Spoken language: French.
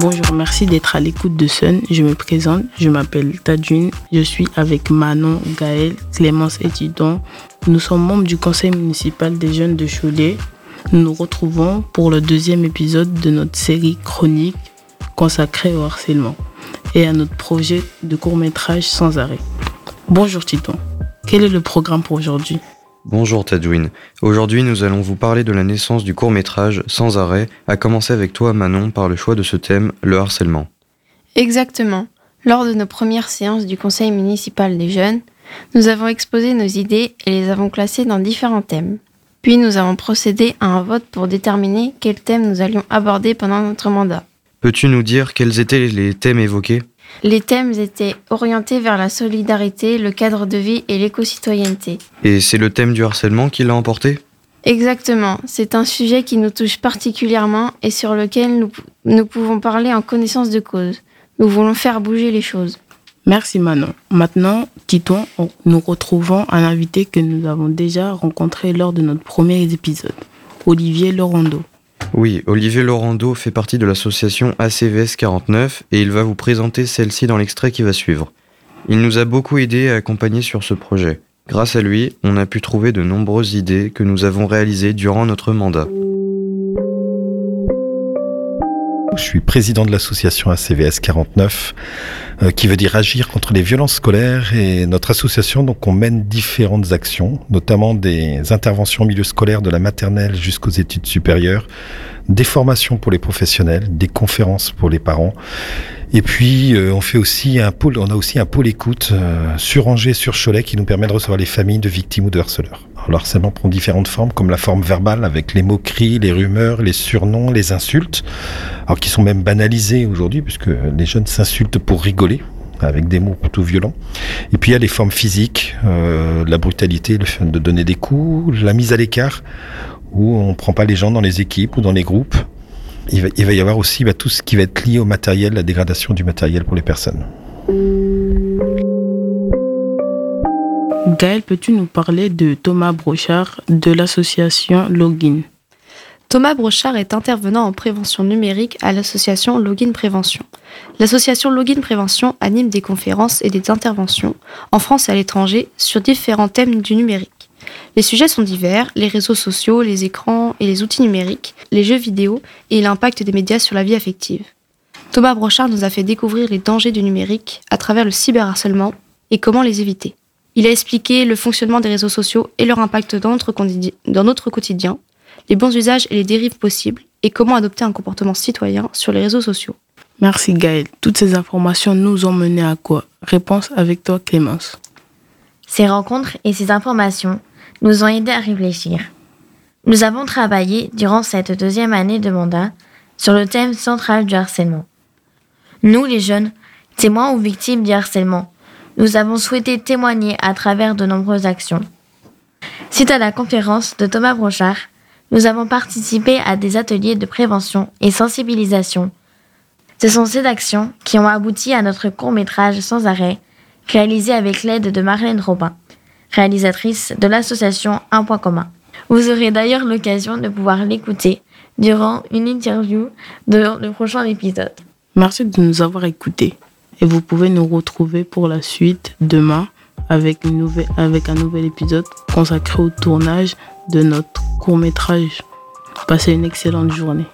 Bonjour, merci d'être à l'écoute de Sun. Je me présente, je m'appelle Tadjune. Je suis avec Manon, Gaël, Clémence et Tidon. Nous sommes membres du conseil municipal des jeunes de Cholet. Nous nous retrouvons pour le deuxième épisode de notre série chronique consacrée au harcèlement et à notre projet de court métrage sans arrêt. Bonjour Titon, quel est le programme pour aujourd'hui? Bonjour Tadwin. Aujourd'hui, nous allons vous parler de la naissance du court-métrage Sans arrêt, à commencer avec toi Manon par le choix de ce thème, le harcèlement. Exactement. Lors de nos premières séances du conseil municipal des jeunes, nous avons exposé nos idées et les avons classées dans différents thèmes. Puis nous avons procédé à un vote pour déterminer quel thème nous allions aborder pendant notre mandat. Peux-tu nous dire quels étaient les thèmes évoqués? Les thèmes étaient orientés vers la solidarité, le cadre de vie et l'éco-citoyenneté. Et c'est le thème du harcèlement qui l'a emporté? Exactement, c'est un sujet qui nous touche particulièrement et sur lequel nous, nous pouvons parler en connaissance de cause. Nous voulons faire bouger les choses. Merci Manon. Maintenant, Titon, nous retrouvons un invité que nous avons déjà rencontré lors de notre premier épisode, Olivier Laurando. Oui, Olivier Laurando fait partie de l'association ACVS 49 et il va vous présenter celle-ci dans l'extrait qui va suivre. Il nous a beaucoup aidé à accompagner sur ce projet. Grâce à lui, on a pu trouver de nombreuses idées que nous avons réalisées durant notre mandat. Je suis président de l'association ACVS 49, euh, qui veut dire agir contre les violences scolaires. Et notre association, donc, on mène différentes actions, notamment des interventions au milieu scolaire de la maternelle jusqu'aux études supérieures, des formations pour les professionnels, des conférences pour les parents. Et puis, euh, on a aussi un pôle écoute euh, sur Angers, sur Cholet, qui nous permet de recevoir les familles de victimes ou de harceleurs. Le harcèlement prend différentes formes, comme la forme verbale, avec les moqueries, les rumeurs, les surnoms, les insultes, alors qui sont même banalisés aujourd'hui, puisque les jeunes s'insultent pour rigoler avec des mots plutôt violents. Et puis il y a les formes physiques, euh, la brutalité, le fait de donner des coups, la mise à l'écart, où on prend pas les gens dans les équipes ou dans les groupes. Il va, il va y avoir aussi bah, tout ce qui va être lié au matériel, la dégradation du matériel pour les personnes. Gaël, peux-tu nous parler de Thomas Brochard de l'association Login? Thomas Brochard est intervenant en prévention numérique à l'association Login Prévention. L'association Login Prévention anime des conférences et des interventions en France et à l'étranger sur différents thèmes du numérique. Les sujets sont divers, les réseaux sociaux, les écrans et les outils numériques, les jeux vidéo et l'impact des médias sur la vie affective. Thomas Brochard nous a fait découvrir les dangers du numérique à travers le cyberharcèlement et comment les éviter. Il a expliqué le fonctionnement des réseaux sociaux et leur impact dans notre, dans notre quotidien, les bons usages et les dérives possibles, et comment adopter un comportement citoyen sur les réseaux sociaux. Merci Gaël. Toutes ces informations nous ont mené à quoi? Réponse avec toi Clémence. Ces rencontres et ces informations nous ont aidés à réfléchir. Nous avons travaillé durant cette deuxième année de mandat sur le thème central du harcèlement. Nous, les jeunes, témoins ou victimes du harcèlement, nous avons souhaité témoigner à travers de nombreuses actions. Suite à la conférence de Thomas Brochard, nous avons participé à des ateliers de prévention et sensibilisation. Ce sont ces actions qui ont abouti à notre court métrage sans arrêt, réalisé avec l'aide de Marlène Robin, réalisatrice de l'association Un point commun. Vous aurez d'ailleurs l'occasion de pouvoir l'écouter durant une interview de le prochain épisode. Merci de nous avoir écoutés et vous pouvez nous retrouver pour la suite demain avec, un nouvel épisode consacré au tournage de notre court métrage. Passez une excellente journée.